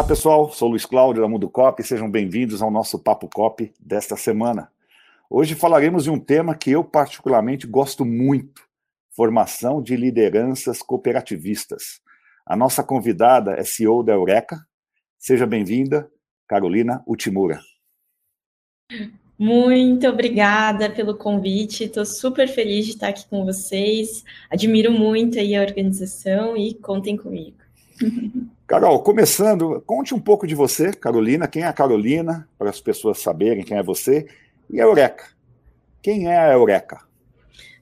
Olá, pessoal. Sou Luiz Cláudio da Mundo Cop sejam bem-vindos ao nosso Papo Cop desta semana. Hoje falaremos de um tema que eu particularmente gosto muito: formação de lideranças cooperativistas. A nossa convidada é CEO da Eureka. Seja bem-vinda, Carolina Utimura. Muito obrigada pelo convite. Estou super feliz de estar aqui com vocês. Admiro muito aí a organização e contem comigo. Carol, começando, conte um pouco de você, Carolina. Quem é a Carolina, para as pessoas saberem quem é você, e a Eureka. Quem é a Eureka?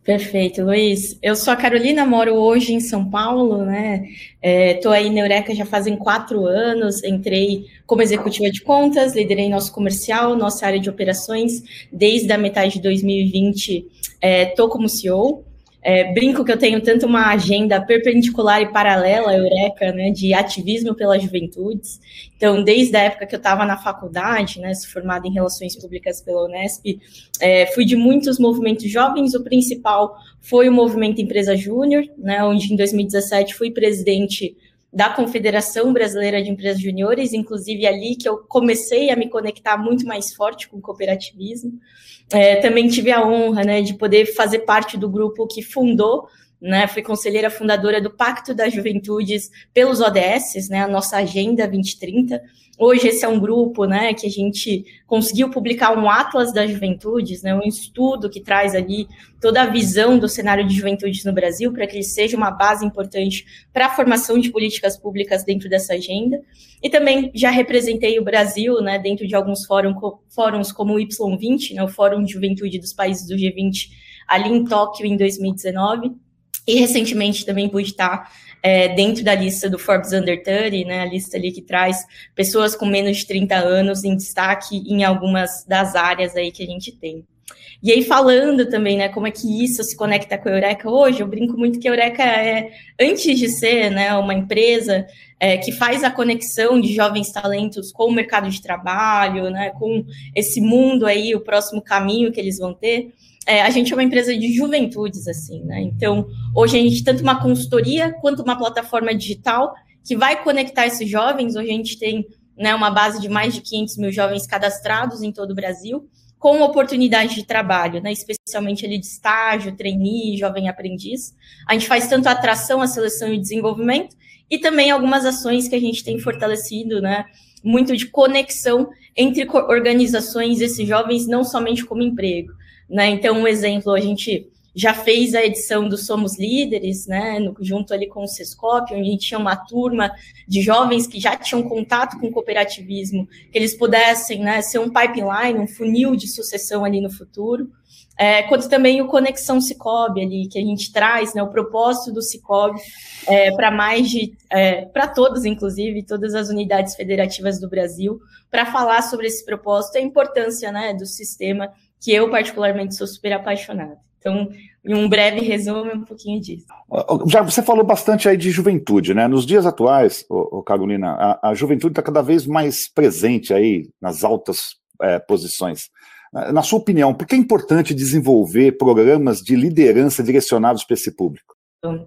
Perfeito, Luiz. Eu sou a Carolina, moro hoje em São Paulo, né? Estou é, aí na Eureka já fazem quatro anos. Entrei como executiva de contas, liderei nosso comercial, nossa área de operações. Desde a metade de 2020, estou é, como CEO. É, brinco que eu tenho tanto uma agenda perpendicular e paralela, Eureka, né, de ativismo pelas juventudes. Então, desde a época que eu estava na faculdade, né, formada em Relações Públicas pela Unesp, é, fui de muitos movimentos jovens. O principal foi o movimento Empresa Júnior, né, onde em 2017 fui presidente da Confederação Brasileira de Empresas Juniores, inclusive ali que eu comecei a me conectar muito mais forte com o cooperativismo. É, também tive a honra né, de poder fazer parte do grupo que fundou né, fui conselheira fundadora do Pacto das Juventudes pelos ODS, né, a nossa Agenda 2030. Hoje esse é um grupo, né, que a gente conseguiu publicar um Atlas das Juventudes, né, um estudo que traz ali toda a visão do cenário de juventudes no Brasil, para que ele seja uma base importante para a formação de políticas públicas dentro dessa agenda. E também já representei o Brasil, né, dentro de alguns fórum, fóruns como o Y20, né, o Fórum de Juventude dos Países do G20, ali em Tóquio em 2019 e recentemente também pude estar é, dentro da lista do Forbes Under 30, né, a lista ali que traz pessoas com menos de 30 anos em destaque em algumas das áreas aí que a gente tem. E aí, falando também, né, como é que isso se conecta com a Eureka hoje, eu brinco muito que a Eureka é, antes de ser né, uma empresa é, que faz a conexão de jovens talentos com o mercado de trabalho, né, com esse mundo aí, o próximo caminho que eles vão ter, é, a gente é uma empresa de juventudes, assim, né? Então, hoje a gente tanto uma consultoria quanto uma plataforma digital que vai conectar esses jovens. Hoje a gente tem né, uma base de mais de 500 mil jovens cadastrados em todo o Brasil, com oportunidade de trabalho, né, especialmente ali de estágio, trainee, jovem aprendiz. A gente faz tanto a atração, a seleção e desenvolvimento, e também algumas ações que a gente tem fortalecido, né, muito de conexão entre organizações, esses jovens, não somente como emprego, né? Então, um exemplo, a gente já fez a edição do Somos Líderes, né, no, junto ali com o Sescop, onde a gente tinha uma turma de jovens que já tinham contato com cooperativismo, que eles pudessem né, ser um pipeline, um funil de sucessão ali no futuro. É, quanto também o Conexão Cicobi ali, que a gente traz, né, o propósito do Cicobi é, para mais de, é, para todos, inclusive, todas as unidades federativas do Brasil, para falar sobre esse propósito e a importância né, do sistema que eu particularmente sou super apaixonada. Então, em um breve resumo, um pouquinho disso. Já você falou bastante aí de juventude, né? Nos dias atuais, ô, ô Carolina, a, a juventude está cada vez mais presente aí nas altas é, posições. Na sua opinião, por que é importante desenvolver programas de liderança direcionados para esse público?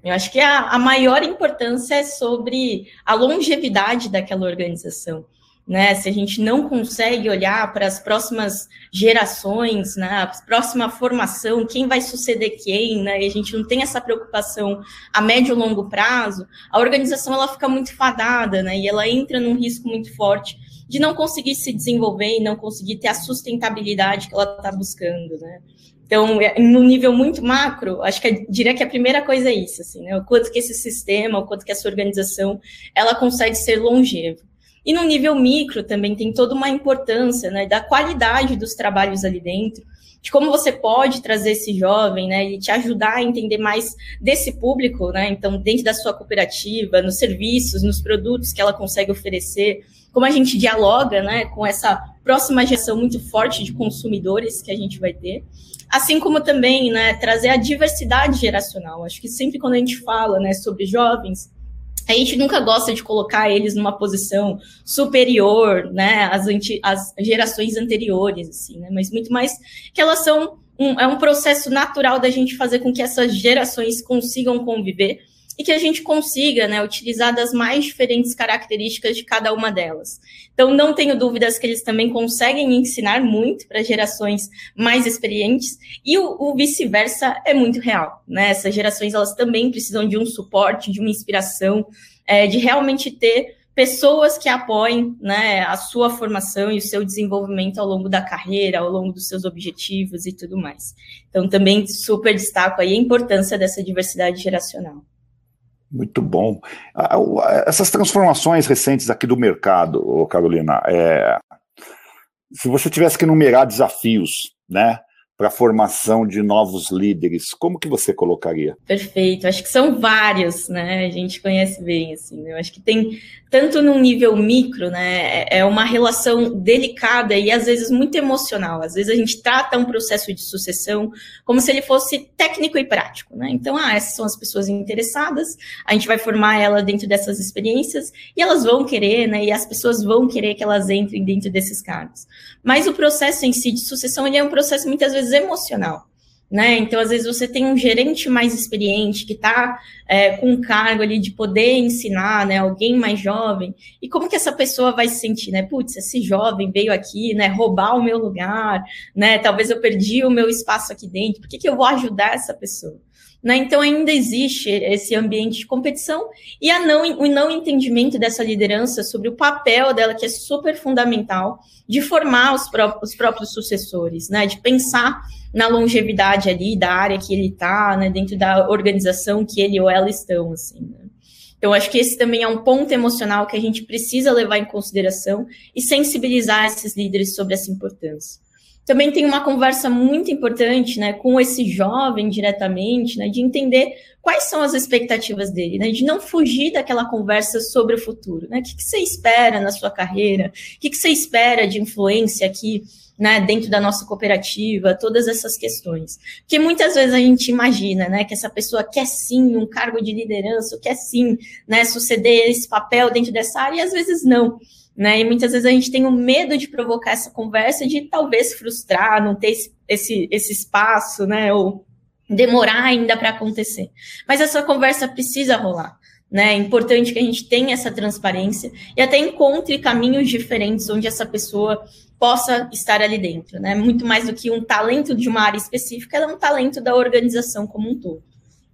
Eu acho que a, a maior importância é sobre a longevidade daquela organização né? Se a gente não consegue olhar para as próximas gerações, né? A próxima formação, quem vai suceder quem, né? E a gente não tem essa preocupação a médio e longo prazo, a organização ela fica muito fadada, né? E ela entra num risco muito forte de não conseguir se desenvolver e não conseguir ter a sustentabilidade que ela está buscando, né? Então, é, no nível muito macro, acho que diria que a primeira coisa é isso, assim, né? O quanto que esse sistema, o quanto que essa organização, ela consegue ser longeva. E no nível micro também tem toda uma importância né, da qualidade dos trabalhos ali dentro, de como você pode trazer esse jovem, né, e te ajudar a entender mais desse público, né, então dentro da sua cooperativa, nos serviços, nos produtos que ela consegue oferecer, como a gente dialoga, né, com essa próxima geração muito forte de consumidores que a gente vai ter, assim como também, né, trazer a diversidade geracional. Acho que sempre quando a gente fala, né, sobre jovens, a gente nunca gosta de colocar eles numa posição superior, né, às, às gerações anteriores, assim, né, mas muito mais que elas são um, é um processo natural da gente fazer com que essas gerações consigam conviver e que a gente consiga né, utilizar das mais diferentes características de cada uma delas. Então, não tenho dúvidas que eles também conseguem ensinar muito para gerações mais experientes e o, o vice-versa é muito real. Né? Essas gerações elas também precisam de um suporte, de uma inspiração, é, de realmente ter pessoas que apoiem né, a sua formação e o seu desenvolvimento ao longo da carreira, ao longo dos seus objetivos e tudo mais. Então, também super destaco aí a importância dessa diversidade geracional. Muito bom. Essas transformações recentes aqui do mercado, Carolina, é, se você tivesse que numerar desafios, né, para a formação de novos líderes, como que você colocaria? Perfeito, acho que são vários, né? A gente conhece bem, assim, né? eu acho que tem tanto no nível micro, né? É, é uma relação delicada e às vezes muito emocional. Às vezes a gente trata um processo de sucessão como se ele fosse técnico e prático, né? Então, ah, essas são as pessoas interessadas, a gente vai formar ela dentro dessas experiências e elas vão querer, né? E as pessoas vão querer que elas entrem dentro desses cargos. Mas o processo em si de sucessão, ele é um processo muitas vezes emocional. Né? Então, às vezes, você tem um gerente mais experiente que está é, com um cargo ali de poder ensinar, né? Alguém mais jovem. E como que essa pessoa vai se sentir, né? Putz, esse jovem veio aqui, né? Roubar o meu lugar, né? Talvez eu perdi o meu espaço aqui dentro. Por que, que eu vou ajudar essa pessoa? Né? Então, ainda existe esse ambiente de competição e a não, o não entendimento dessa liderança sobre o papel dela, que é super fundamental, de formar os próprios, os próprios sucessores, né? de pensar na longevidade ali da área que ele está, né, dentro da organização que ele ou ela estão, assim, né? Então, acho que esse também é um ponto emocional que a gente precisa levar em consideração e sensibilizar esses líderes sobre essa importância. Também tem uma conversa muito importante, né, com esse jovem diretamente, né, de entender quais são as expectativas dele, né, de não fugir daquela conversa sobre o futuro, né, o que, que você espera na sua carreira, o que, que você espera de influência aqui né, dentro da nossa cooperativa, todas essas questões. Porque muitas vezes a gente imagina, né, que essa pessoa quer sim um cargo de liderança, quer sim, né, suceder esse papel dentro dessa área, e às vezes não. Né? E muitas vezes a gente tem o medo de provocar essa conversa, de talvez frustrar, não ter esse, esse, esse espaço, né? Ou demorar ainda para acontecer. Mas essa conversa precisa rolar. Né? É importante que a gente tenha essa transparência e até encontre caminhos diferentes onde essa pessoa possa estar ali dentro, né? Muito mais do que um talento de uma área específica, ela é um talento da organização como um todo,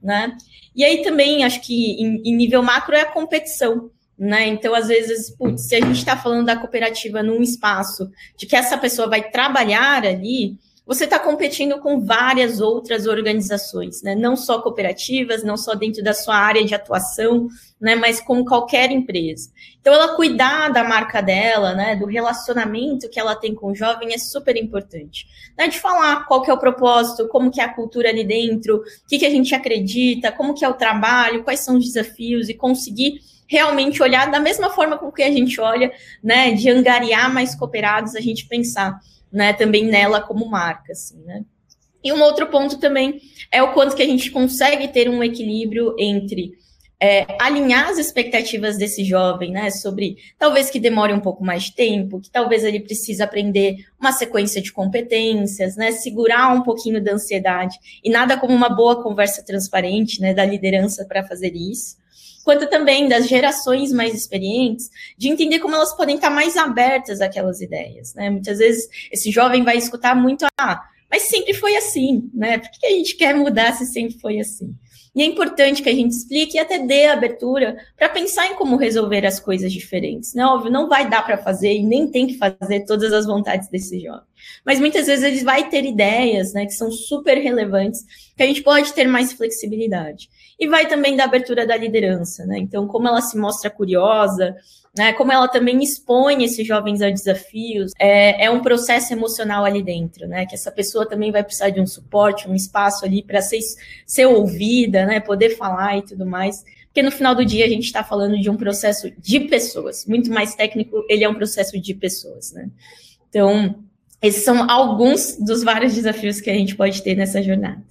né? E aí também acho que em, em nível macro é a competição, né? Então, às vezes, putz, se a gente está falando da cooperativa num espaço de que essa pessoa vai trabalhar ali, você está competindo com várias outras organizações, né? não só cooperativas, não só dentro da sua área de atuação, né? mas com qualquer empresa. Então, ela cuidar da marca dela, né? do relacionamento que ela tem com o jovem é super importante. Né? De falar qual que é o propósito, como que é a cultura ali dentro, o que, que a gente acredita, como que é o trabalho, quais são os desafios e conseguir realmente olhar da mesma forma com que a gente olha, né, de angariar mais cooperados, a gente pensar né, também nela como marca, assim, né. E um outro ponto também é o quanto que a gente consegue ter um equilíbrio entre é, alinhar as expectativas desse jovem, né, sobre talvez que demore um pouco mais de tempo, que talvez ele precise aprender uma sequência de competências, né, segurar um pouquinho da ansiedade, e nada como uma boa conversa transparente, né, da liderança para fazer isso quanto também das gerações mais experientes, de entender como elas podem estar mais abertas àquelas ideias. Né? Muitas vezes esse jovem vai escutar muito, ah, mas sempre foi assim, né? Por que a gente quer mudar se sempre foi assim? E é importante que a gente explique e até dê abertura para pensar em como resolver as coisas diferentes. Né? Óbvio, não vai dar para fazer e nem tem que fazer todas as vontades desse jovem. Mas muitas vezes ele vai ter ideias né, que são super relevantes, que a gente pode ter mais flexibilidade e vai também da abertura da liderança, né? Então, como ela se mostra curiosa, né? Como ela também expõe esses jovens a desafios, é, é um processo emocional ali dentro, né? Que essa pessoa também vai precisar de um suporte, um espaço ali para ser, ser ouvida, né? Poder falar e tudo mais. Porque no final do dia a gente está falando de um processo de pessoas, muito mais técnico, ele é um processo de pessoas, né? Então, esses são alguns dos vários desafios que a gente pode ter nessa jornada.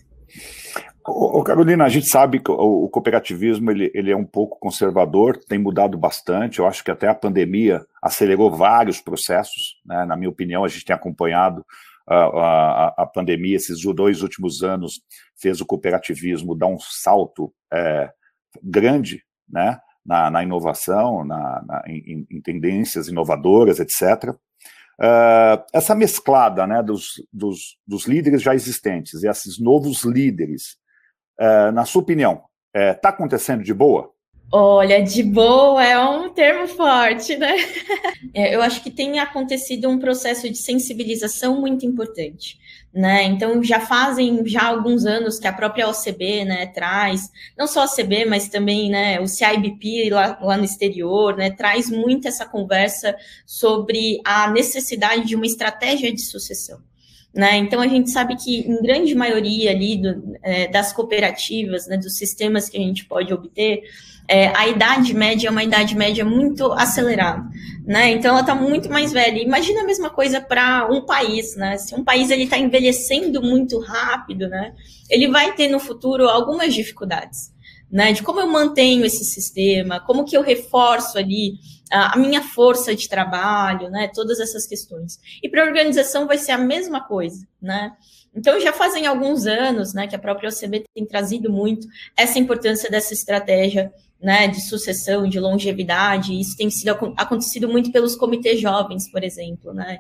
Ô, Carolina, a gente sabe que o, cooperativismo ele, ele é um pouco conservador, tem mudado bastante. Eu acho que até a pandemia acelerou vários processos. Né? Na minha opinião, a gente tem acompanhado a, a, a, pandemia, esses dois últimos anos, fez o cooperativismo dar um salto é, grande, né? Na, na inovação, na, na em, em, tendências inovadoras, etc. Uh, essa mesclada né, dos, dos, dos, líderes já existentes e esses novos líderes, uh, na sua opinião, está uh, acontecendo de boa? Olha, de boa é um termo forte, né? É, eu acho que tem acontecido um processo de sensibilização muito importante, né? Então já fazem já alguns anos que a própria OCB, né, traz, não só a OCB, mas também, né, o CIBP lá, lá no exterior, né, traz muito essa conversa sobre a necessidade de uma estratégia de sucessão. Né? Então, a gente sabe que, em grande maioria ali do, é, das cooperativas, né, dos sistemas que a gente pode obter, é, a idade média é uma idade média muito acelerada, né? Então ela está muito mais velha. Imagina a mesma coisa para um país, né? Se um país ele está envelhecendo muito rápido, né? Ele vai ter no futuro algumas dificuldades, né? De como eu mantenho esse sistema, como que eu reforço ali a, minha força de trabalho, né? Todas essas questões. E para a organização vai ser a mesma coisa, né? Então, já fazem alguns anos né, que a própria OCB tem trazido muito essa importância dessa estratégia né, de sucessão, de longevidade, isso tem sido acontecido muito pelos comitês jovens, por exemplo, né?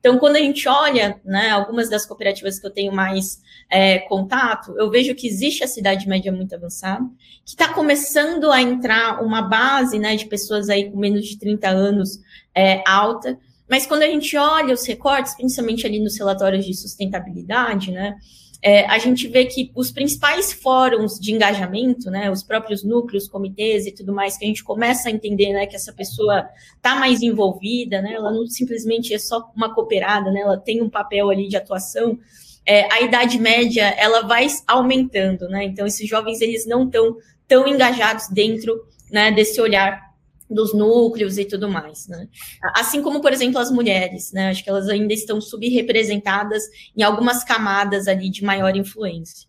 Então, quando a gente olha, né, algumas das cooperativas que eu tenho mais é, contato, eu vejo que existe a cidade média muito avançada, que está começando a entrar uma base, né, de pessoas aí com menos de 30 anos é, alta, mas quando a gente olha os recortes, principalmente ali nos relatórios de sustentabilidade, né, é, a gente vê que os principais fóruns de engajamento, né, os próprios núcleos, comitês e tudo mais, que a gente começa a entender né, que essa pessoa está mais envolvida, né, ela não simplesmente é só uma cooperada, né, ela tem um papel ali de atuação, é, a idade média ela vai aumentando, né, então esses jovens eles não estão tão engajados dentro né, desse olhar dos núcleos e tudo mais, né? Assim como, por exemplo, as mulheres, né? Acho que elas ainda estão subrepresentadas em algumas camadas ali de maior influência.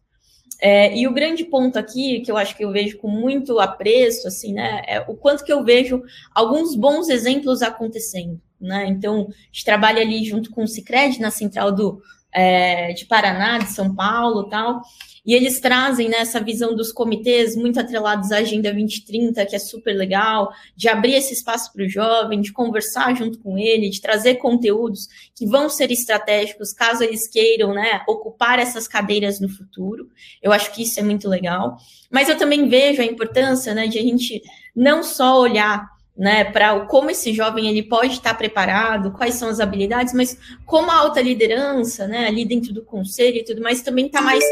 É, e o grande ponto aqui, que eu acho que eu vejo com muito apreço, assim, né, é o quanto que eu vejo alguns bons exemplos acontecendo, né? Então, a gente trabalha ali junto com o Cicred na central do, é, de Paraná, de São Paulo tal, e eles trazem né, essa visão dos comitês muito atrelados à Agenda 2030, que é super legal, de abrir esse espaço para o jovem, de conversar junto com ele, de trazer conteúdos que vão ser estratégicos caso eles queiram né, ocupar essas cadeiras no futuro. Eu acho que isso é muito legal. Mas eu também vejo a importância né, de a gente não só olhar né, para como esse jovem ele pode estar preparado, quais são as habilidades, mas como a alta liderança, né, ali dentro do conselho e tudo mais, também está mais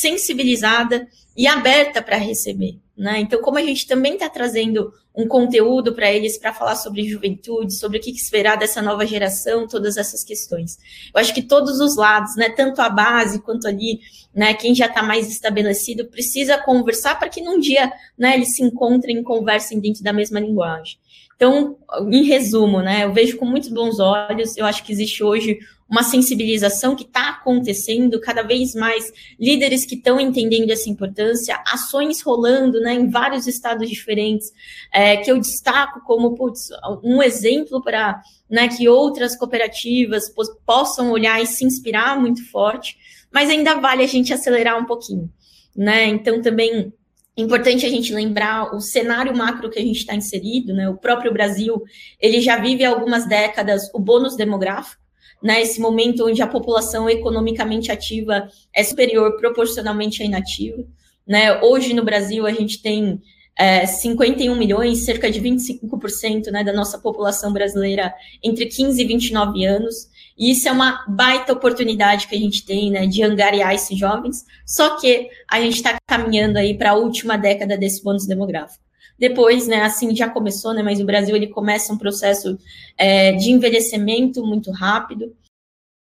sensibilizada e aberta para receber, né? Então, como a gente também está trazendo um conteúdo para eles para falar sobre juventude, sobre o que, esperar dessa nova geração, todas essas questões. Eu acho que todos os lados, né, tanto a base quanto ali, né, quem já está mais estabelecido, precisa conversar para que num dia, né, eles se encontrem e conversem dentro da mesma linguagem. Então, em resumo, né, eu vejo com muitos bons olhos, eu acho que existe hoje uma sensibilização que está acontecendo, cada vez mais líderes que estão entendendo essa importância, ações rolando né, em vários estados diferentes, é, que eu destaco como putz, um exemplo para né, que outras cooperativas possam olhar e se inspirar muito forte, mas ainda vale a gente acelerar um pouquinho. Né? Então, também Importante a gente lembrar o cenário macro que a gente está inserido, né? O próprio Brasil, ele já vive há algumas décadas o bônus demográfico, né, esse momento onde a população economicamente ativa é superior proporcionalmente à inativa. Né? Hoje no Brasil a gente tem é, 51 milhões, cerca de 25% né, da nossa população brasileira entre 15 e 29 anos. E isso é uma baita oportunidade que a gente tem né, de angariar esses jovens, só que a gente está caminhando aí para a última década desse bônus demográfico. Depois, né, assim já começou, né, mas o Brasil ele começa um processo é, de envelhecimento muito rápido.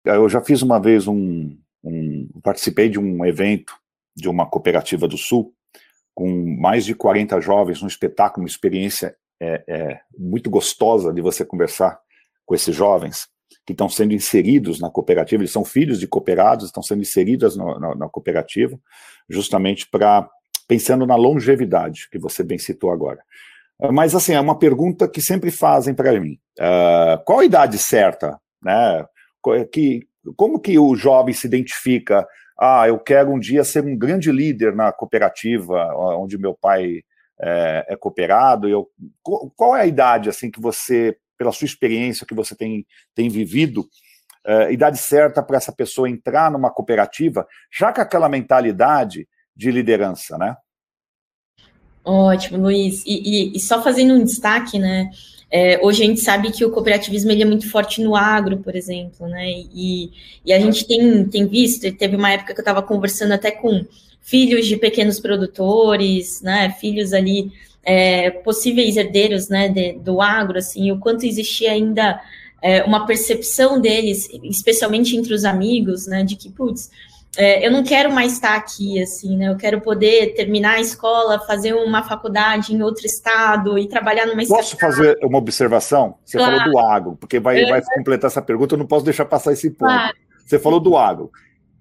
Eu já fiz uma vez um, um, participei de um evento de uma cooperativa do Sul com mais de 40 jovens, um espetáculo, uma experiência é, é, muito gostosa de você conversar com esses jovens que estão sendo inseridos na cooperativa, eles são filhos de cooperados, estão sendo inseridos no, na, na cooperativa, justamente para pensando na longevidade, que você bem citou agora. Mas, assim, é uma pergunta que sempre fazem para mim. Uh, qual a idade certa? Né? Que, como que o jovem se identifica? Ah, eu quero um dia ser um grande líder na cooperativa onde meu pai é, é cooperado? Eu, qual é a idade assim que você, pela sua experiência que você tem, tem vivido, é, idade certa para essa pessoa entrar numa cooperativa, já com aquela mentalidade de liderança, né? Ótimo, Luiz. E, e, e só fazendo um destaque, né? É, hoje a gente sabe que o cooperativismo ele é muito forte no agro, por exemplo, né? E, e a gente tem, tem visto, teve uma época que eu estava conversando até com filhos de pequenos produtores, né? Filhos ali, é, possíveis herdeiros né, de, do agro, assim, o quanto existia ainda é, uma percepção deles, especialmente entre os amigos, né? De que, putz, é, eu não quero mais estar aqui, assim, né? Eu quero poder terminar a escola, fazer uma faculdade em outro estado e trabalhar numa Posso fazer uma observação? Você claro. falou do agro, porque vai, vai completar essa pergunta, eu não posso deixar passar esse ponto. Claro. Você falou do agro.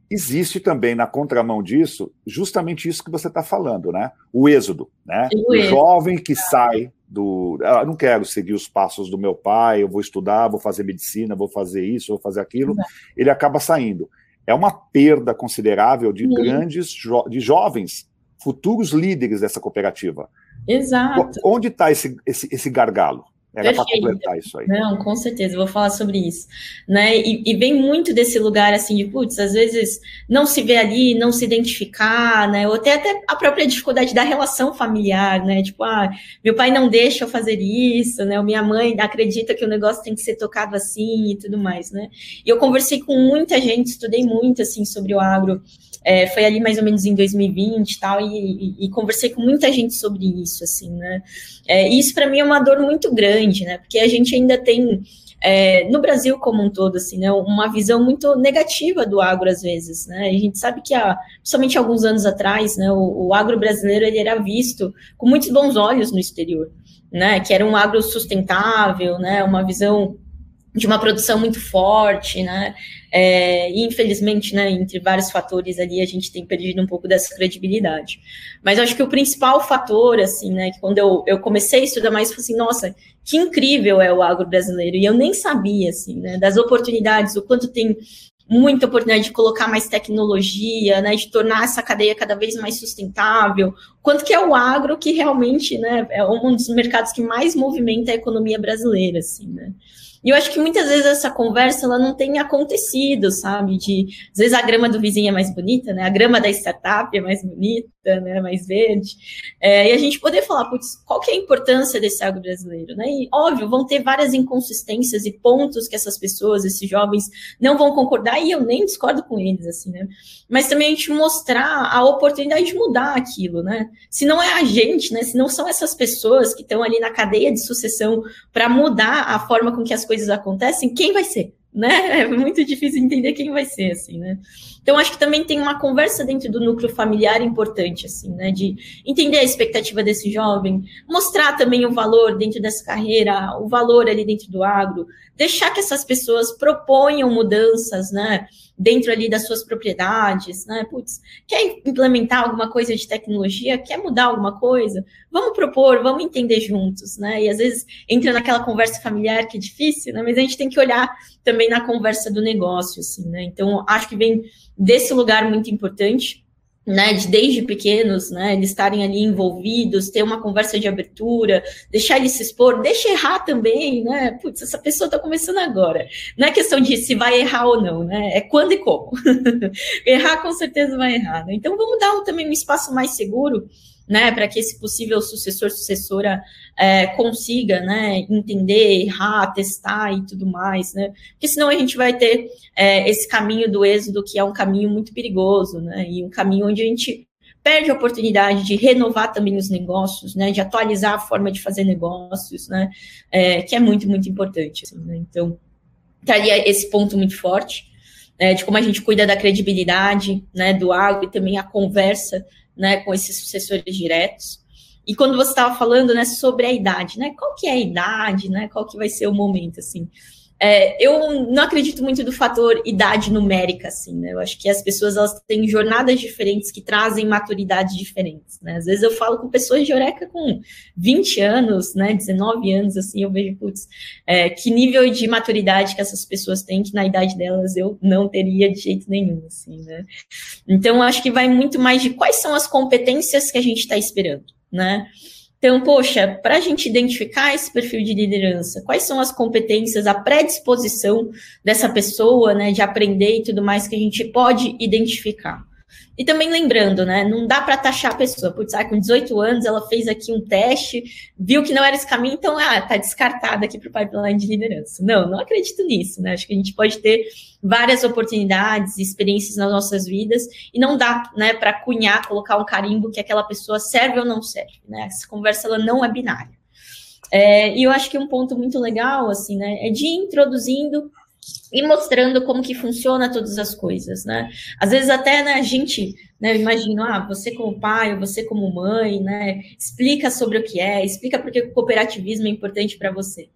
Existe também na contramão disso justamente isso que você está falando, né? O êxodo, né? O, o jovem que sai do. Ah, não quero seguir os passos do meu pai, eu vou estudar, vou fazer medicina, vou fazer isso, vou fazer aquilo. Ele acaba saindo é uma perda considerável de grandes jo de jovens futuros líderes dessa cooperativa. Exato. Onde está esse, esse, esse gargalo? Era para completar isso aí. Não, com certeza, vou falar sobre isso. Né? E, e, vem muito desse lugar assim de, putz, às vezes não se vê ali, não se identificar, né? Ou até, até a própria dificuldade da relação familiar, né? Tipo, ah, meu pai não deixa eu fazer isso, né? Ou minha mãe acredita que o negócio tem que ser tocado assim e tudo mais, né? E eu conversei com muita gente, estudei muito assim sobre o agro. É, foi ali mais ou menos em 2020 e tal, e, e, conversei com muita gente sobre isso, assim, né? É, isso para mim é uma dor muito grande, né? Porque a gente ainda tem é, no Brasil como um todo, assim, né, uma visão muito negativa do agro às vezes, né, a gente sabe que, há, principalmente alguns anos atrás, né, o, o agro brasileiro, ele era visto com muitos bons olhos no exterior, né, que era um agro sustentável, né, uma visão de uma produção muito forte, né? É, infelizmente, né, entre vários fatores ali, a gente tem perdido um pouco dessa credibilidade. Mas acho que o principal fator, assim, né, que quando eu, eu comecei a estudar mais, eu falei assim, nossa, que incrível é o agro brasileiro, e eu nem sabia, assim, né, das oportunidades, o quanto tem muita oportunidade de colocar mais tecnologia, né, de tornar essa cadeia cada vez mais sustentável, quanto que é o agro que realmente, né, é um dos mercados que mais movimenta a economia brasileira, assim, né. E eu acho que muitas vezes essa conversa ela não tem acontecido, sabe? De às vezes a grama do vizinho é mais bonita, né? A grama da startup é mais bonita, né? Mais verde. É, e a gente poder falar, putz, qual que é a importância desse agro brasileiro, né? E óbvio, vão ter várias inconsistências e pontos que essas pessoas, esses jovens, não vão concordar, e eu nem discordo com eles, assim, né? Mas também a gente mostrar a oportunidade de mudar aquilo, né? Se não é a gente, né? Se não são essas pessoas que estão ali na cadeia de sucessão para mudar a forma com que as coisas acontecem, quem vai ser? Né? É muito difícil entender quem vai ser, assim, né? Então, acho que também tem uma conversa dentro do núcleo familiar importante, assim, né? De entender a expectativa desse jovem, mostrar também o valor dentro dessa carreira, o valor ali dentro do agro, deixar que essas pessoas proponham mudanças, né? Dentro ali das suas propriedades, né? Putz, quer implementar alguma coisa de tecnologia, quer mudar alguma coisa? Vamos propor, vamos entender juntos, né? E às vezes entra naquela conversa familiar que é difícil, né? Mas a gente tem que olhar também na conversa do negócio, assim, né? Então, acho que vem desse lugar muito importante, né, de desde pequenos, né, eles estarem ali envolvidos, ter uma conversa de abertura, deixar ele se expor, deixa errar também, né, putz, essa pessoa está começando agora, não é questão de se vai errar ou não, né, é quando e como, errar com certeza vai errar, né? então vamos dar também um espaço mais seguro, né, para que esse possível sucessor, sucessora é, consiga, né, entender, errar, testar e tudo mais, né, porque senão a gente vai ter é, esse caminho do êxodo que é um caminho muito perigoso, né, e um caminho onde a gente perde a oportunidade de renovar também os negócios, né, de atualizar a forma de fazer negócios, né, é, que é muito, muito importante, assim, né, então, estaria esse ponto muito forte, é, de como a gente cuida da credibilidade, né, do agro e também a conversa né, com esses sucessores diretos. E quando você estava falando, né, sobre a idade, né, qual que é a idade, né, qual que vai ser o momento, assim, é, eu não acredito muito do fator idade numérica, assim, né? Eu acho que as pessoas elas têm jornadas diferentes que trazem maturidades diferentes, né? Às vezes eu falo com pessoas de Oreca com 20 anos, né? 19 anos, assim, eu vejo, putz, é, que nível de maturidade que essas pessoas têm que na idade delas eu não teria de jeito nenhum, assim, né? Então, acho que vai muito mais de quais são as competências que a gente está esperando, né? Então, poxa, para a gente identificar esse perfil de liderança, quais são as competências, a predisposição dessa pessoa, né, de aprender e tudo mais que a gente pode identificar? E também lembrando, né? Não dá para taxar a pessoa. Putz, ah, com 18 anos ela fez aqui um teste, viu que não era esse caminho, então ah, tá descartada aqui para o pipeline de liderança. Não, não acredito nisso, né? Acho que a gente pode ter várias oportunidades, experiências nas nossas vidas, e não dá, né, para cunhar, colocar um carimbo que aquela pessoa serve ou não serve, né? Essa conversa ela não é binária. É, e eu acho que um ponto muito legal, assim, né, é de ir introduzindo e mostrando como que funciona todas as coisas, né? Às vezes até né, a gente, né, eu imagino, ah, você como pai, ou você como mãe, né, explica sobre o que é, explica porque o cooperativismo é importante para você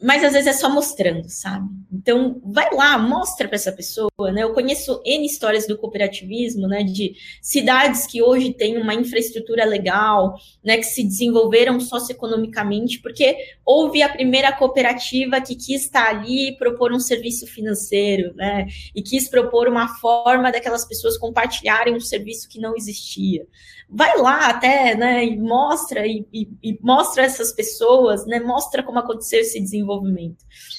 mas às vezes é só mostrando, sabe? Então, vai lá, mostra para essa pessoa, né? Eu conheço N histórias do cooperativismo, né? De cidades que hoje têm uma infraestrutura legal, né? Que se desenvolveram socioeconomicamente, porque houve a primeira cooperativa que quis estar ali e propor um serviço financeiro, né? E quis propor uma forma daquelas pessoas compartilharem um serviço que não existia vai lá até, né, e mostra e, e, e, mostra essas pessoas, né, mostra como aconteceu esse desenvolvimento.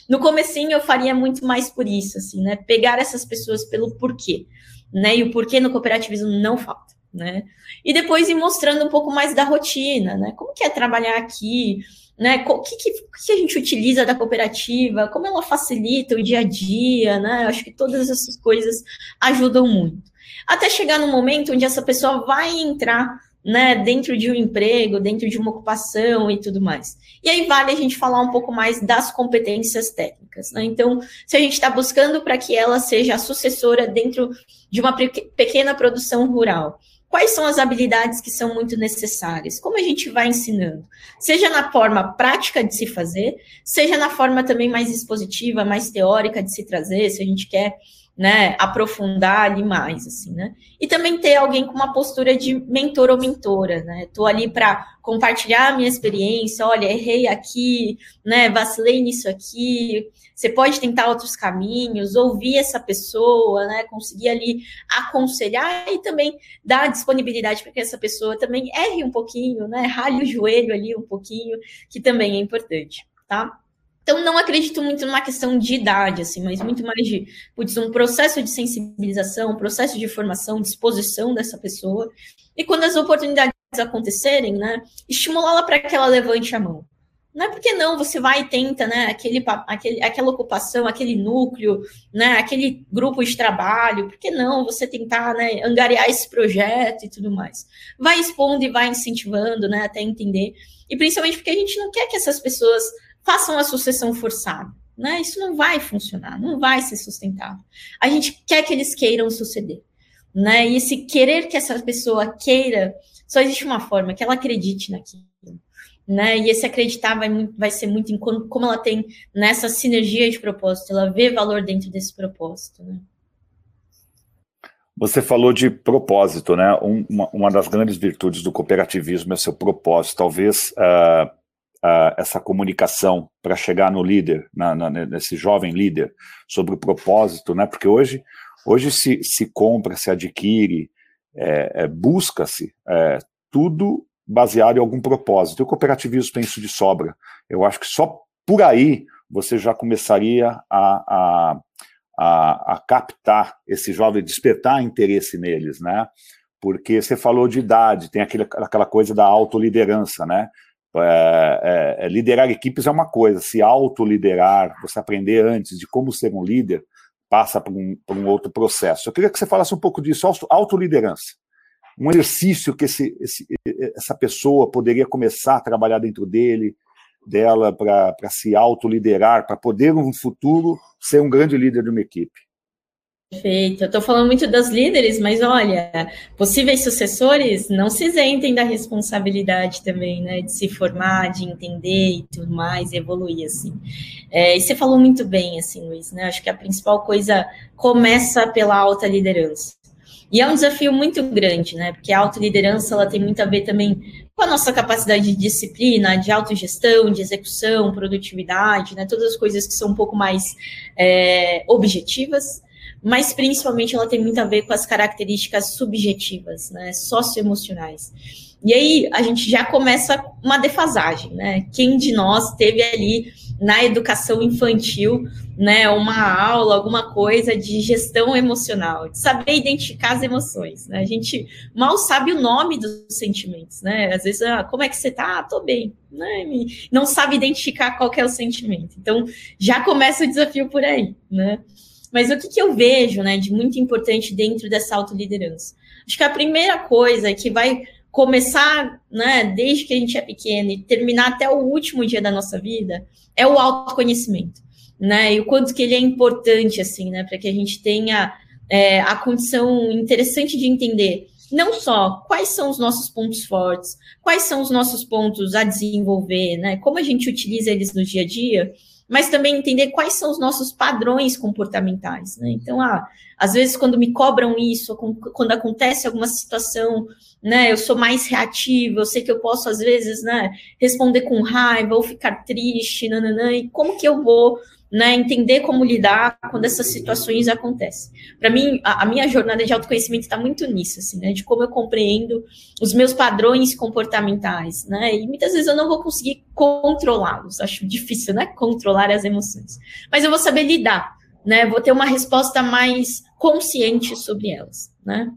No comecinho eu faria muito mais por isso, assim, né, pegar essas pessoas pelo porquê, né, e o porquê no cooperativismo não falta, né, e depois ir mostrando um pouco mais da rotina, né, como que é trabalhar aqui, né, o que, que, que, a gente utiliza da cooperativa, como ela facilita o dia a dia, né, acho que todas essas coisas ajudam muito. Até chegar no momento onde essa pessoa vai entrar né, dentro de um emprego, dentro de uma ocupação e tudo mais. E aí vale a gente falar um pouco mais das competências técnicas. Né? Então, se a gente está buscando para que ela seja a sucessora dentro de uma pequena produção rural, quais são as habilidades que são muito necessárias? Como a gente vai ensinando? Seja na forma prática de se fazer, seja na forma também mais expositiva, mais teórica de se trazer, se a gente quer né, aprofundar ali mais, assim, né? E também ter alguém com uma postura de mentor ou mentora, né? Tô ali para compartilhar a minha experiência, olha, errei aqui, né, vacilei nisso aqui. Você pode tentar outros caminhos, ouvir essa pessoa, né, conseguir ali aconselhar e também dar disponibilidade para que essa pessoa também erre um pouquinho, né, rale o joelho ali um pouquinho, que também é importante, tá? Então, não acredito muito numa questão de idade, assim, mas muito mais de putz, um processo de sensibilização, um processo de formação, disposição dessa pessoa. E quando as oportunidades acontecerem, né, estimulá-la para que ela levante a mão. Não é porque não, você vai e tenta, né, aquele, aquele, aquela ocupação, aquele núcleo, né, aquele grupo de trabalho, por que não você tentar, né, angariar esse projeto e tudo mais. Vai expondo e vai incentivando, né, até entender. E principalmente porque a gente não quer que essas pessoas façam a sucessão forçada. Né? Isso não vai funcionar, não vai ser sustentável. A gente quer que eles queiram suceder. Né? E esse querer que essa pessoa queira, só existe uma forma, que ela acredite naquilo. Né? E esse acreditar vai, vai ser muito em como ela tem nessa sinergia de propósito, ela vê valor dentro desse propósito. Né? Você falou de propósito, né? Um, uma, uma, das grandes virtudes do cooperativismo é seu propósito. Talvez uh, uh, essa comunicação para chegar no líder, na, na, nesse jovem líder, sobre o propósito, né? Porque hoje, hoje se, se compra, se adquire, é, é, busca-se é, tudo baseado em algum propósito. E o cooperativismo tem isso de sobra. Eu acho que só por aí você já começaria a, a, a, a captar esse jovem, despertar interesse neles, né? Porque você falou de idade, tem aquele, aquela coisa da autoliderança, né? É, é, é, liderar equipes é uma coisa, se autoliderar, você aprender antes de como ser um líder, passa por um, por um outro processo. Eu queria que você falasse um pouco disso, autoliderança. Um exercício que esse, esse, essa pessoa poderia começar a trabalhar dentro dele, dela, para se autoliderar, para poder, no futuro, ser um grande líder de uma equipe. Perfeito. Eu estou falando muito das líderes, mas olha, possíveis sucessores não se isentem da responsabilidade também, né? De se formar, de entender e tudo mais, evoluir, assim. É, e você falou muito bem, assim, Luiz, né? Acho que a principal coisa começa pela alta liderança. E é um desafio muito grande, né? Porque a autoliderança ela tem muito a ver também com a nossa capacidade de disciplina, de autogestão, de execução, produtividade, né? Todas as coisas que são um pouco mais é, objetivas mas principalmente ela tem muito a ver com as características subjetivas, né, socioemocionais. E aí a gente já começa uma defasagem, né? Quem de nós teve ali na educação infantil, né, uma aula, alguma coisa de gestão emocional, de saber identificar as emoções, né? A gente mal sabe o nome dos sentimentos, né? Às vezes, ah, como é que você tá? Ah, tô bem, né? Não sabe identificar qual é o sentimento. Então, já começa o desafio por aí, né? Mas o que, que eu vejo, né, de muito importante dentro dessa autoliderança? Acho que a primeira coisa que vai começar, né, desde que a gente é pequeno e terminar até o último dia da nossa vida, é o autoconhecimento, né? E o quanto que ele é importante, assim, né, para que a gente tenha é, a condição interessante de entender não só quais são os nossos pontos fortes, quais são os nossos pontos a desenvolver, né? Como a gente utiliza eles no dia a dia, mas também entender quais são os nossos padrões comportamentais. Né? Então, ah, às vezes, quando me cobram isso, quando acontece alguma situação, né, eu sou mais reativa, eu sei que eu posso, às vezes, né, responder com raiva ou ficar triste, nananã, e como que eu vou né, entender como lidar quando essas situações acontecem. Para mim, a, a, minha jornada de autoconhecimento está muito nisso, assim, né, de como eu compreendo os meus padrões comportamentais, né, e muitas vezes eu não vou conseguir controlá-los, acho difícil, né, controlar as emoções, mas eu vou saber lidar, né, vou ter uma resposta mais consciente sobre elas, né.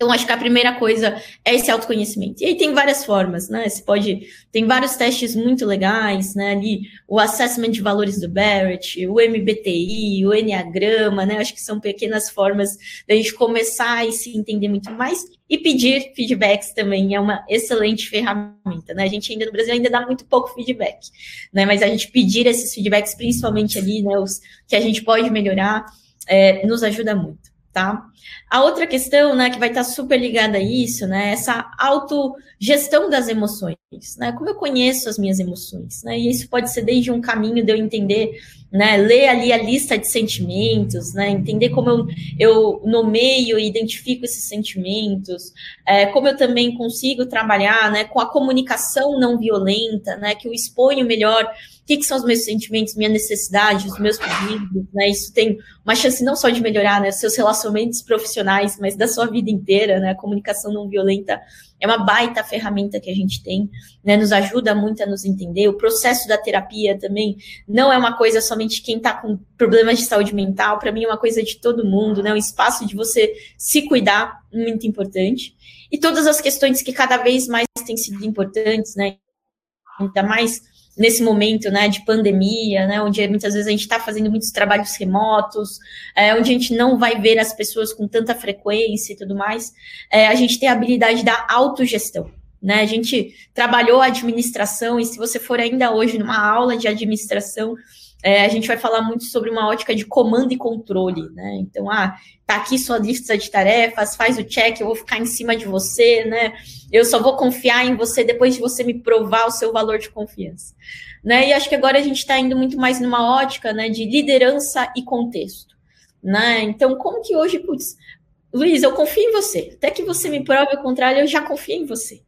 Então, acho que a primeira coisa é esse autoconhecimento. E aí tem várias formas, né? Você pode. Tem vários testes muito legais, né? Ali, o assessment de valores do Barrett, o MBTI, o Enneagrama, né? Acho que são pequenas formas da gente começar e se entender muito mais. E pedir feedbacks também é uma excelente ferramenta, né? A gente ainda no Brasil ainda dá muito pouco feedback, né? Mas a gente pedir esses feedbacks, principalmente ali, né? Os que a gente pode melhorar, é, nos ajuda muito tá? A outra questão, né, que vai estar super ligada a isso, né, essa autogestão das emoções, né, como eu conheço as minhas emoções, né, e isso pode ser desde um caminho de eu entender, né, ler ali a lista de sentimentos, né, entender como eu, eu nomeio e identifico esses sentimentos, é, como eu também consigo trabalhar, né, com a comunicação não violenta, né, que eu exponho melhor que, que são os meus sentimentos, minhas necessidades, os meus pedidos, né? Isso tem uma chance não só de melhorar, né, seus relacionamentos profissionais, mas da sua vida inteira, né? A comunicação não violenta é uma baita ferramenta que a gente tem, né? Nos ajuda muito a nos entender. O processo da terapia também não é uma coisa somente quem está com problemas de saúde mental, para mim é uma coisa de todo mundo, né? Um espaço de você se cuidar, muito importante. E todas as questões que cada vez mais têm sido importantes, né? Ainda mais nesse momento né, de pandemia, né, onde muitas vezes a gente está fazendo muitos trabalhos remotos, é, onde a gente não vai ver as pessoas com tanta frequência e tudo mais, é, a gente tem a habilidade da autogestão. Né? A gente trabalhou a administração, e se você for ainda hoje numa aula de administração, é, a gente vai falar muito sobre uma ótica de comando e controle, né? Então, ah, tá aqui sua lista de tarefas, faz o check, eu vou ficar em cima de você, né? Eu só vou confiar em você depois de você me provar o seu valor de confiança, né? E acho que agora a gente está indo muito mais numa ótica, né, de liderança e contexto, né? Então, como que hoje, putz, Luiz, eu confio em você, até que você me prove o contrário, eu já confio em você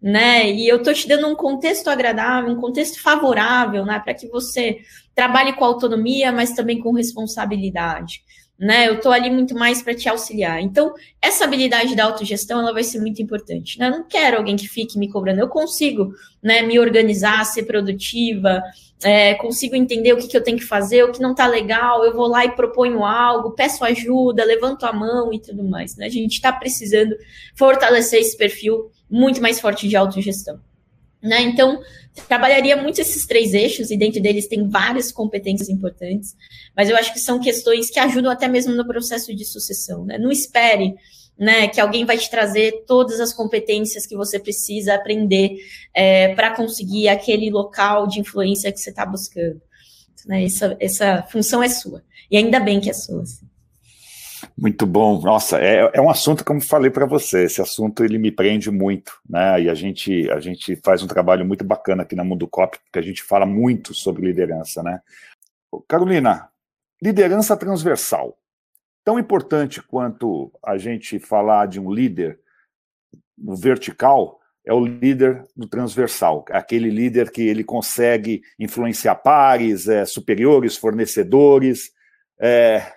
né? E eu tô te dando um contexto agradável, um contexto favorável, né? Para que você trabalhe com autonomia, mas também com responsabilidade. Né, eu estou ali muito mais para te auxiliar. Então, essa habilidade da autogestão ela vai ser muito importante. Né? Eu não quero alguém que fique me cobrando. Eu consigo né, me organizar, ser produtiva, é, consigo entender o que, que eu tenho que fazer, o que não está legal. Eu vou lá e proponho algo, peço ajuda, levanto a mão e tudo mais. Né? A gente está precisando fortalecer esse perfil muito mais forte de autogestão. Né? Então, trabalharia muito esses três eixos, e dentro deles tem várias competências importantes, mas eu acho que são questões que ajudam até mesmo no processo de sucessão. Né? Não espere né, que alguém vai te trazer todas as competências que você precisa aprender é, para conseguir aquele local de influência que você está buscando. Né? Essa, essa função é sua, e ainda bem que é sua. Assim. Muito bom. Nossa, é, é um assunto, como falei para você, esse assunto ele me prende muito, né? E a gente, a gente faz um trabalho muito bacana aqui na Mundo Cop, porque a gente fala muito sobre liderança, né? Carolina, liderança transversal. Tão importante quanto a gente falar de um líder no vertical, é o líder no transversal, aquele líder que ele consegue influenciar pares, é, superiores, fornecedores, é,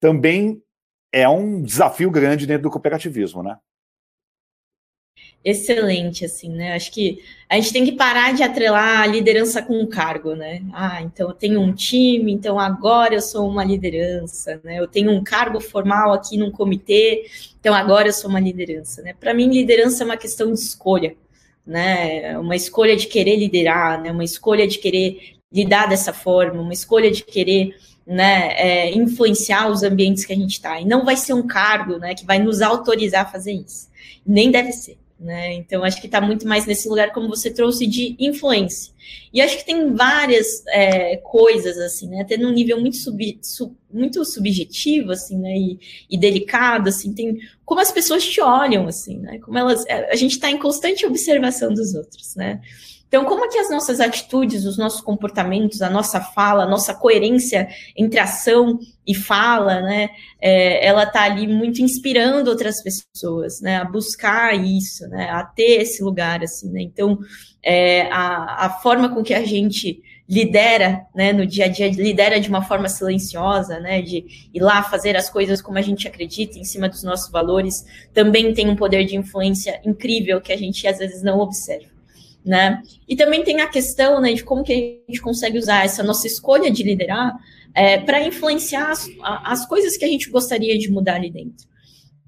também é um desafio grande dentro do cooperativismo, né? excelente, assim, né? Acho que a gente tem que parar de atrelar a liderança com um cargo, né? Ah, então eu tenho um time, então agora eu sou uma liderança, né? Eu tenho um cargo formal aqui num comitê, então agora eu sou uma liderança, né? Para mim, liderança é uma questão de escolha, né? Uma escolha de querer liderar, né? Uma escolha de querer lidar dessa forma, uma escolha de querer né, é, influenciar os ambientes que a gente está. E não vai ser um cargo né, que vai nos autorizar a fazer isso. Nem deve ser. Né? Então, acho que está muito mais nesse lugar, como você trouxe, de influência. E acho que tem várias é, coisas, assim, né? Até num nível muito, sub, sub, muito subjetivo, assim, né? E, e, delicado, assim, tem como as pessoas te olham, assim, né? Como elas. É, a gente está em constante observação dos outros, né? Então, como é que as nossas atitudes, os nossos comportamentos, a nossa fala, a nossa coerência entre ação e fala, né, é, ela está ali muito inspirando outras pessoas, né, a buscar isso, né, a ter esse lugar, assim, né, então, é, a, a forma com que a gente lidera, né, no dia a dia, lidera de uma forma silenciosa, né, de ir lá fazer as coisas como a gente acredita, em cima dos nossos valores, também tem um poder de influência incrível que a gente às vezes não observa né? E também tem a questão né, de como que a gente consegue usar essa nossa escolha de liderar é, para influenciar as, as, coisas que a gente gostaria de mudar ali dentro.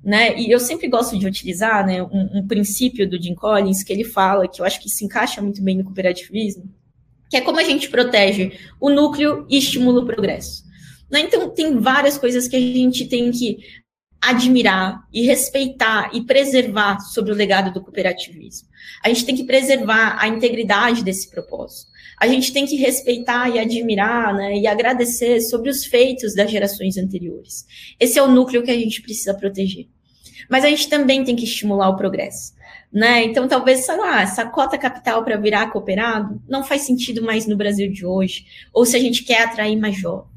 Né? E eu sempre gosto de utilizar né, um, um, princípio do Jim Collins que ele fala, que eu acho que se encaixa muito bem no cooperativismo, que é como a gente protege o núcleo e estimula o progresso. Né? Então, tem várias coisas que a gente tem que admirar e respeitar e preservar sobre o legado do cooperativismo. A gente tem que preservar a integridade desse propósito. A gente tem que respeitar e admirar né, e agradecer sobre os feitos das gerações anteriores. Esse é o núcleo que a gente precisa proteger. Mas a gente também tem que estimular o progresso. Né? Então, talvez, sei lá, essa cota capital para virar cooperado não faz sentido mais no Brasil de hoje, ou se a gente quer atrair mais jovens.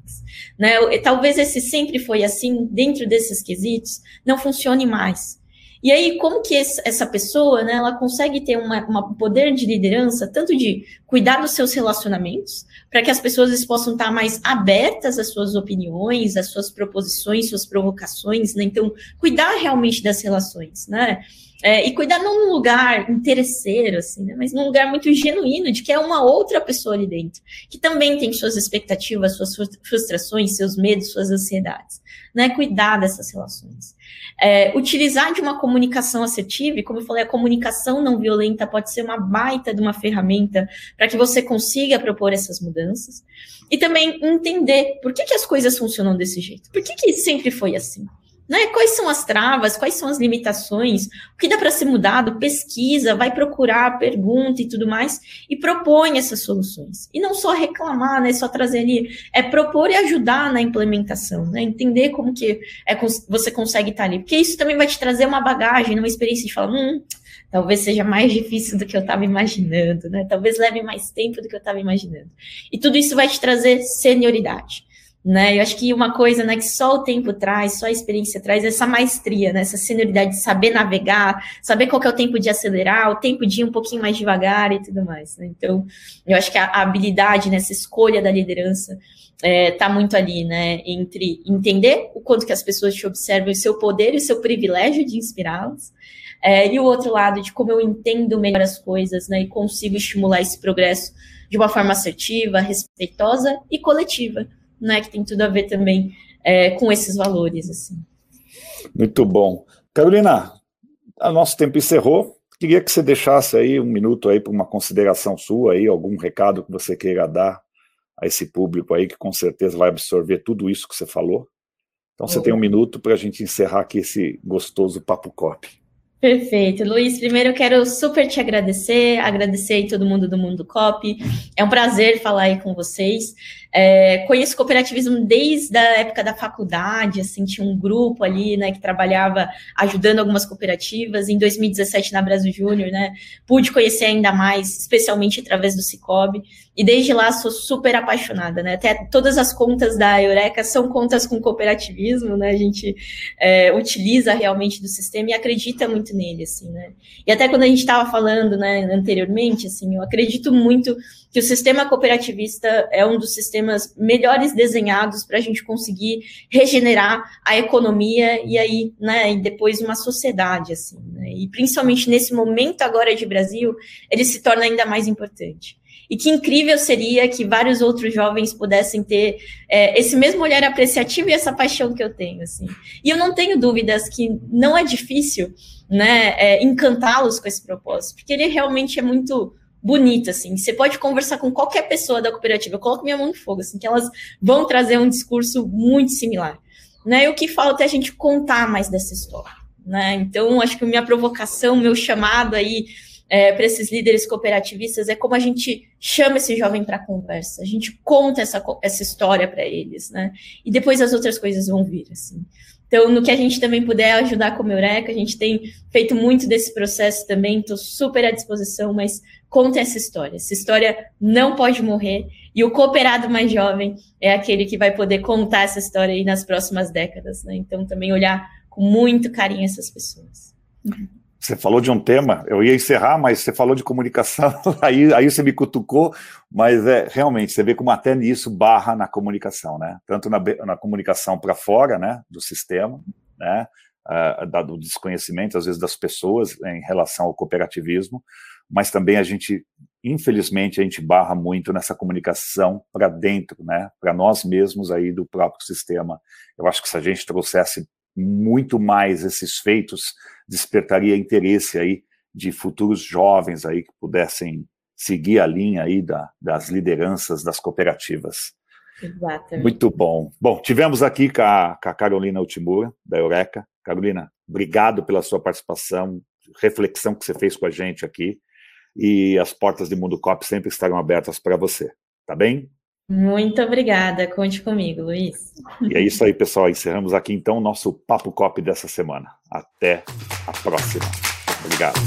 Né? Talvez esse sempre foi assim, dentro desses quesitos, não funcione mais. E aí, como que essa pessoa, né, ela consegue ter um poder de liderança, tanto de cuidar dos seus relacionamentos, para que as pessoas possam estar mais abertas às suas opiniões, às suas proposições, suas provocações, né? Então, cuidar realmente das relações, né? É, e cuidar num lugar interesseiro, assim, né? mas num lugar muito genuíno, de que é uma outra pessoa ali dentro, que também tem suas expectativas, suas frustrações, seus medos, suas ansiedades. Né? Cuidar dessas relações. É, utilizar de uma comunicação assertiva, e como eu falei, a comunicação não violenta pode ser uma baita de uma ferramenta para que você consiga propor essas mudanças. E também entender por que, que as coisas funcionam desse jeito. Por que, que sempre foi assim? Né? Quais são as travas, quais são as limitações, o que dá para ser mudado, pesquisa, vai procurar, pergunta e tudo mais, e propõe essas soluções. E não só reclamar, né? Só trazer ali, é propor e ajudar na implementação, né? Entender como que é, você consegue estar ali. Porque isso também vai te trazer uma bagagem, uma experiência de falar, hum, talvez seja mais difícil do que eu estava imaginando, né? Talvez leve mais tempo do que eu estava imaginando. E tudo isso vai te trazer senioridade né? Eu acho que uma coisa, né, que só o tempo traz, só a experiência traz, essa maestria, né, essa senioridade de saber navegar, saber qual é o tempo de acelerar, o tempo de ir um pouquinho mais devagar e tudo mais. Né? Então, eu acho que a, habilidade nessa escolha da liderança está é, muito ali, né, entre entender o quanto que as pessoas te observam, o seu poder e o seu privilégio de inspirá-las, é, e o outro lado de como eu entendo melhor as coisas, né, e consigo estimular esse progresso de uma forma assertiva, respeitosa e coletiva né, que tem tudo a ver também é, com esses valores. Assim. Muito bom. Carolina, o nosso tempo encerrou. Queria que você deixasse aí um minuto aí para uma consideração sua aí, algum recado que você queira dar a esse público aí que com certeza vai absorver tudo isso que você falou. Então você tem um minuto para a gente encerrar aqui esse gostoso papo cop. Perfeito. Luiz, primeiro eu quero super te agradecer, agradecer aí todo mundo do Mundo Cop. É um prazer falar aí com vocês. É, conheço cooperativismo desde a época da faculdade, assim, tinha um grupo ali, né, que trabalhava ajudando algumas cooperativas. Em 2017, na Brasil Júnior, né, pude conhecer ainda mais, especialmente através do Cicobi. E desde lá sou super apaixonada, né? Até todas as contas da Eureka são contas com cooperativismo, né? A gente é, utiliza realmente do sistema e acredita muito nele, assim, né? E até quando a gente estava falando, né, anteriormente, assim, eu acredito muito que o sistema cooperativista é um dos sistemas melhores desenhados para a gente conseguir regenerar a economia e aí, né, e depois uma sociedade, assim, né? E principalmente nesse momento agora de Brasil, ele se torna ainda mais importante. E que incrível seria que vários outros jovens pudessem ter é, esse mesmo olhar apreciativo e essa paixão que eu tenho, assim. E eu não tenho dúvidas que não é difícil, né, é, encantá-los com esse propósito, porque ele realmente é muito bonito, assim. Você pode conversar com qualquer pessoa da cooperativa, eu coloco minha mão no fogo, assim, que elas vão trazer um discurso muito similar. Né? E o que falta é a gente contar mais dessa história. Né? Então, acho que minha provocação, meu chamado aí é, para esses líderes cooperativistas é como a gente chama esse jovem para conversa, a gente conta essa, essa história para eles, né? E depois as outras coisas vão vir, assim. Então, no que a gente também puder ajudar como Eureka, a gente tem feito muito desse processo também, estou super à disposição, mas conta essa história. Essa história não pode morrer, e o cooperado mais jovem é aquele que vai poder contar essa história aí nas próximas décadas, né? Então, também olhar com muito carinho essas pessoas. Você falou de um tema, eu ia encerrar, mas você falou de comunicação, aí, aí você me cutucou, mas é realmente, você vê como até nisso barra na comunicação, né? Tanto na, na comunicação para fora, né, do sistema, né, uh, do desconhecimento, às vezes, das pessoas em relação ao cooperativismo, mas também a gente, infelizmente, a gente barra muito nessa comunicação para dentro, né, para nós mesmos aí do próprio sistema. Eu acho que se a gente trouxesse muito mais esses feitos, despertaria interesse aí de futuros jovens aí que pudessem seguir a linha aí da, das lideranças das cooperativas. Exatamente. Muito bom. Bom, tivemos aqui com a, com a Carolina Ultimura, da Eureka. Carolina, obrigado pela sua participação, reflexão que você fez com a gente aqui. E as portas de Mundo Cop sempre estarão abertas para você. Tá bem? Muito obrigada, conte comigo, Luiz. E é isso aí, pessoal. Encerramos aqui então o nosso Papo Cop dessa semana. Até a próxima. Obrigado.